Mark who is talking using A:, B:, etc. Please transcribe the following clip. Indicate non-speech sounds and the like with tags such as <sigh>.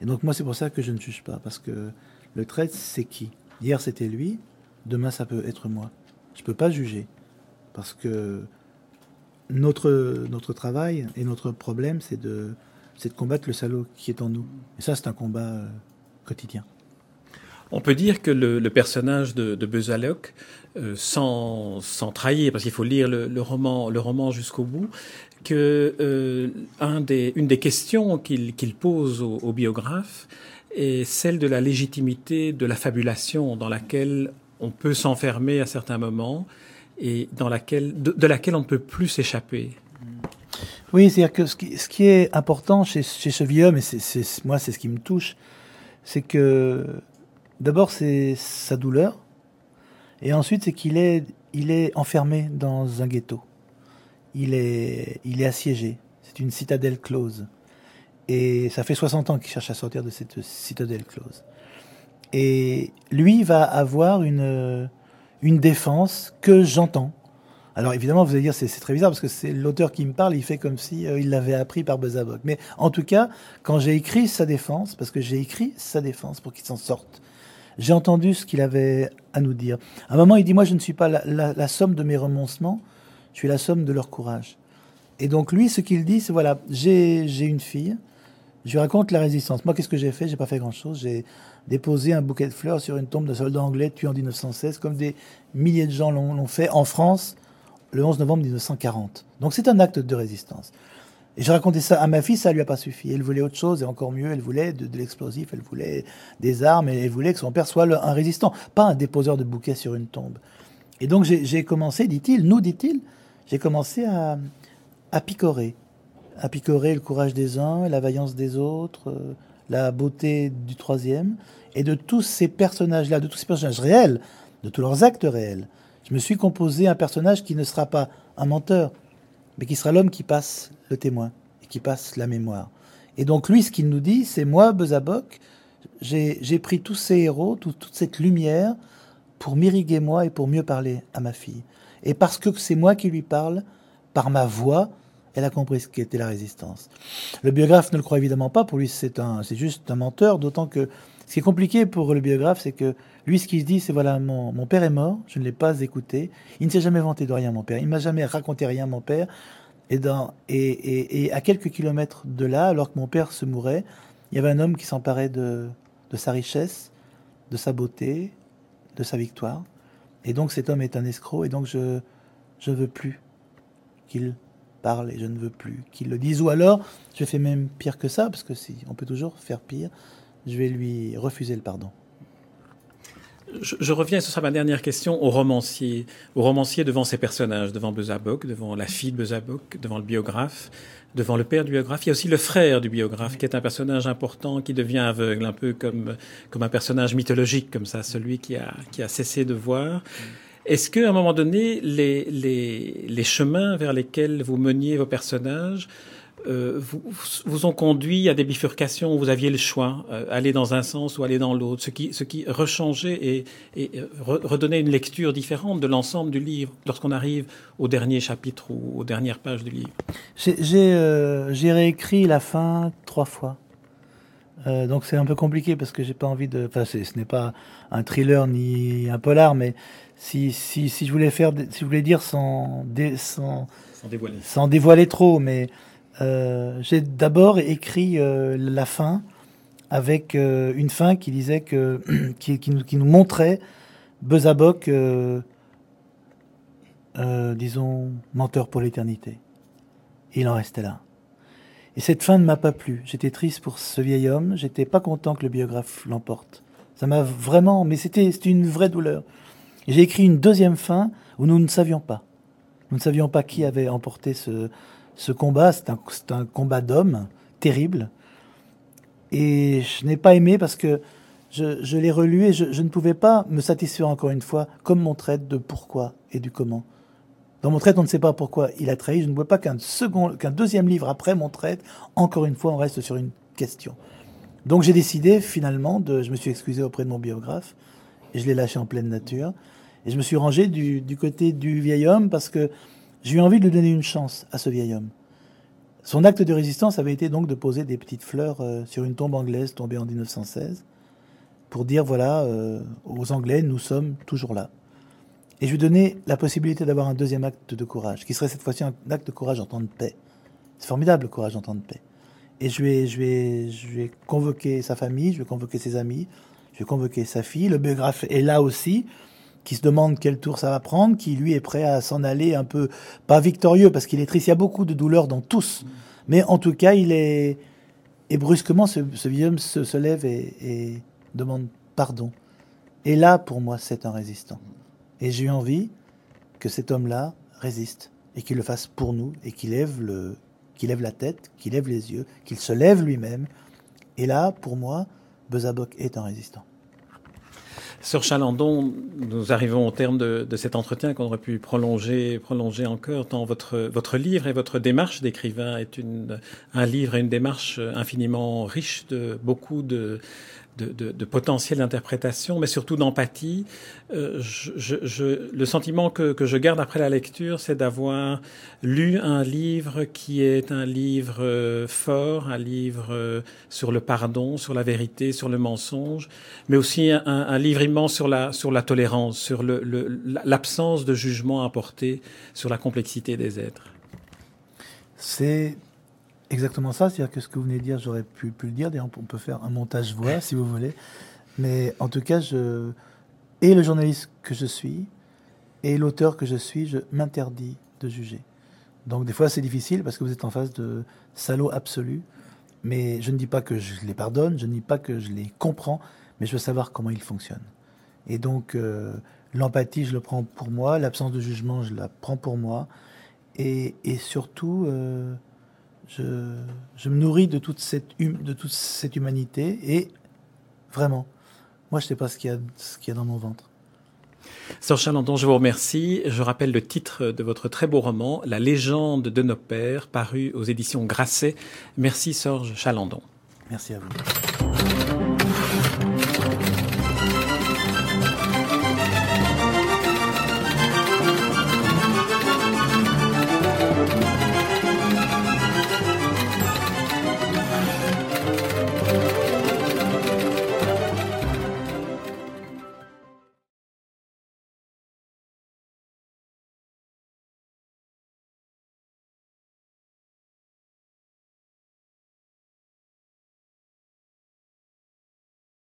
A: Et donc moi, c'est pour ça que je ne juge pas, parce que le trait, c'est qui? Hier, c'était lui, demain, ça peut être moi. Je ne peux pas juger, parce que notre, travail et notre problème, c'est de, de combattre le salaud qui est en nous. Et ça, c'est un combat euh, quotidien.
B: On peut dire que le, personnage de, de euh, sans, trahir, parce qu'il faut lire le, roman, jusqu'au bout, que euh, un des, une des questions qu'il pose au, biographe est celle de la légitimité de la fabulation dans laquelle on peut s'enfermer à certains moments et dans laquelle, de, laquelle on ne peut plus s'échapper.
A: Oui, c'est-à-dire que ce qui, est important chez, ce vieux homme, et moi c'est ce qui me touche, c'est que D'abord, c'est sa douleur. Et ensuite, c'est qu'il est, il est enfermé dans un ghetto. Il est, il est assiégé. C'est une citadelle close. Et ça fait 60 ans qu'il cherche à sortir de cette citadelle close. Et lui va avoir une, une défense que j'entends. Alors évidemment, vous allez dire c'est très bizarre parce que c'est l'auteur qui me parle, il fait comme si euh, il l'avait appris par Bezabok. Mais en tout cas, quand j'ai écrit sa défense, parce que j'ai écrit sa défense pour qu'il s'en sorte, j'ai entendu ce qu'il avait à nous dire. À un moment, il dit, moi, je ne suis pas la, somme de mes renoncements, je suis la somme de leur courage. Et donc, lui, ce qu'il dit, c'est, voilà, j'ai une fille, je lui raconte la résistance. Moi, qu'est-ce que j'ai fait? J'ai pas fait grand-chose. J'ai déposé un bouquet de fleurs sur une tombe de soldats anglais tués en 1916, comme des milliers de gens l'ont fait en France le 11 novembre 1940. Donc, c'est un acte de résistance. Et je racontais ça à ma fille, ça lui a pas suffi. Elle voulait autre chose et encore mieux, elle voulait de, l'explosif, elle voulait des armes et elle voulait que son père soit un résistant, pas un déposeur de bouquets sur une tombe. Et donc j'ai commencé, dit-il, nous dit-il, j'ai commencé à, à picorer, à picorer le courage des uns, la vaillance des autres, euh, la beauté du troisième, et de tous ces personnages-là, de tous ces personnages réels, de tous leurs actes réels. Je me suis composé un personnage qui ne sera pas un menteur, mais qui sera l'homme qui passe le témoin et qui passe la mémoire. Et donc lui, ce qu'il nous dit, c'est moi, Bezabok, j'ai pris tous ces héros, toute cette lumière, pour m'irriguer moi et pour mieux parler à ma fille. Et parce que c'est moi qui lui parle, par ma voix, elle a compris ce qu'était la résistance. Le biographe ne le croit évidemment pas, pour lui c'est juste un menteur, d'autant que ce qui est compliqué pour le biographe, c'est que lui, ce qu'il dit, c'est voilà, mon, père est mort, je ne l'ai pas écouté, il ne s'est jamais vanté de rien, mon père, il m'a jamais raconté rien, mon père, et, dans, et, et, à quelques kilomètres de là, alors que mon père se mourait, il y avait un homme qui s'emparait de, de sa richesse, de sa beauté, de sa victoire. Et donc cet homme est un escroc, et donc je ne veux plus qu'il parle, et je ne veux plus qu'il le dise. Ou alors, je fais même pire que ça, parce que si on peut toujours faire pire, je vais lui refuser le pardon.
B: Je, reviens sur ma dernière question au romancier, au romancier devant ses personnages, devant Bezabok, devant la fille de Bezabok, devant le biographe, devant le père du biographe. Il y a aussi le frère du biographe, qui est un personnage important, qui devient aveugle, un peu comme comme un personnage mythologique, comme ça, celui qui a qui a cessé de voir. Est-ce qu'à un moment donné, les, les, les chemins vers lesquels vous meniez vos personnages euh, vous, vous ont conduit à des bifurcations où vous aviez le choix, euh, aller dans un sens ou aller dans l'autre, ce qui, ce qui rechangeait et, et euh, redonnait une lecture différente de l'ensemble du livre lorsqu'on arrive au dernier chapitre ou aux dernières pages du livre?
A: J'ai réécrit la fin trois fois. Donc c'est un peu compliqué parce que j'ai pas envie de. Enfin, ce n'est pas un thriller ni un polar, mais si, si, si je voulais faire, si je voulais dire sans, sans,
B: sans dévoiler,
A: sans dévoiler trop, mais euh, j'ai d'abord écrit euh, la fin avec euh, une fin qui disait que <clears throat> qui, qui, nous, qui nous, montrait Bezabok, disons, menteur pour l'éternité. Il en restait là. Et cette fin ne m'a pas plu. J'étais triste pour ce vieil homme. J'étais pas content que le biographe l'emporte. Ça m'a vraiment, mais c'était une vraie douleur. J'ai écrit une deuxième fin où nous ne savions pas. Nous ne savions pas qui avait emporté ce, ce combat, c'est un, combat d'hommes terrible. Et je n'ai pas aimé parce que je, l'ai relu et je, ne pouvais pas me satisfaire encore une fois, comme mon traite, de pourquoi et du comment. Dans mon traite, on ne sait pas pourquoi il a trahi. Je ne vois pas qu'un qu'un deuxième livre après mon traite, encore une fois, on reste sur une question. Donc j'ai décidé finalement de, je me suis excusé auprès de mon biographe et je l'ai lâché en pleine nature. Et je me suis rangé du côté du vieil homme parce que j'ai eu envie de lui donner une chance à ce vieil homme. Son acte de résistance avait été donc de poser des petites fleurs euh, sur une tombe anglaise tombée en 1916 pour dire voilà, euh, aux Anglais, nous sommes toujours là. Et je lui donnais la possibilité d'avoir un deuxième acte de courage, qui serait cette fois-ci un acte de courage en temps de paix. C'est formidable le courage en temps de paix. Et je vais, je vais, je vais convoquer sa famille, je vais convoquer ses amis, je vais convoquer sa fille. Le biographe est là aussi, qui se demande quel tour ça va prendre, qui lui est prêt à s'en aller un peu, pas victorieux parce qu'il est triste. Il y a beaucoup de douleurs dans tous, mais en tout cas, il est et brusquement, ce, vieux homme se, lève et demande pardon. Et là, pour moi, c'est un résistant. Et j'ai envie que cet homme-là résiste et qu'il le fasse pour nous et qu'il lève le, qu'il lève la tête, qu'il lève les yeux, qu'il se lève lui-même. Et là, pour moi, Bezaboc est un résistant.
B: Sœur Chalandon, nous arrivons au terme de, de cet entretien qu'on aurait pu prolonger, prolonger encore, tant votre, votre livre et votre démarche d'écrivain est une, un livre et une démarche infiniment riche de beaucoup de, de, de, de potentiel d'interprétation, mais surtout d'empathie. Euh, je, je, le sentiment que, que, je garde après la lecture, c'est d'avoir lu un livre qui est un livre euh, fort, un livre euh, sur le pardon, sur la vérité, sur le mensonge, mais aussi un, un livre immense sur la, sur la tolérance, sur l'absence le, de jugement apporté sur la complexité des êtres.
A: C'est exactement ça. C'est-à-dire que ce que vous venez de dire, j'aurais pu, pu, le dire. D'ailleurs, on peut faire un montage voix <laughs> si vous voulez. Mais en tout cas, je, et le journaliste que je suis, et l'auteur que je suis, je m'interdis de juger. Donc des fois, c'est difficile parce que vous êtes en face de salauds absolus. Mais je ne dis pas que je les pardonne, je ne dis pas que je les comprends, mais je veux savoir comment ils fonctionnent. Et donc, euh, l'empathie, je le prends pour moi, l'absence de jugement, je la prends pour moi. Et, et surtout, euh, je, je, me nourris de toute, cette hum, de toute cette humanité et vraiment, moi je ne sais pas ce qu'il y, qu y, a dans mon ventre.
B: Sœur Chalandon, je vous remercie. Je rappelle le titre de votre très beau roman, La légende de nos pères, paru aux éditions Grasset. Merci Sorge Chalandon.
A: Merci à vous.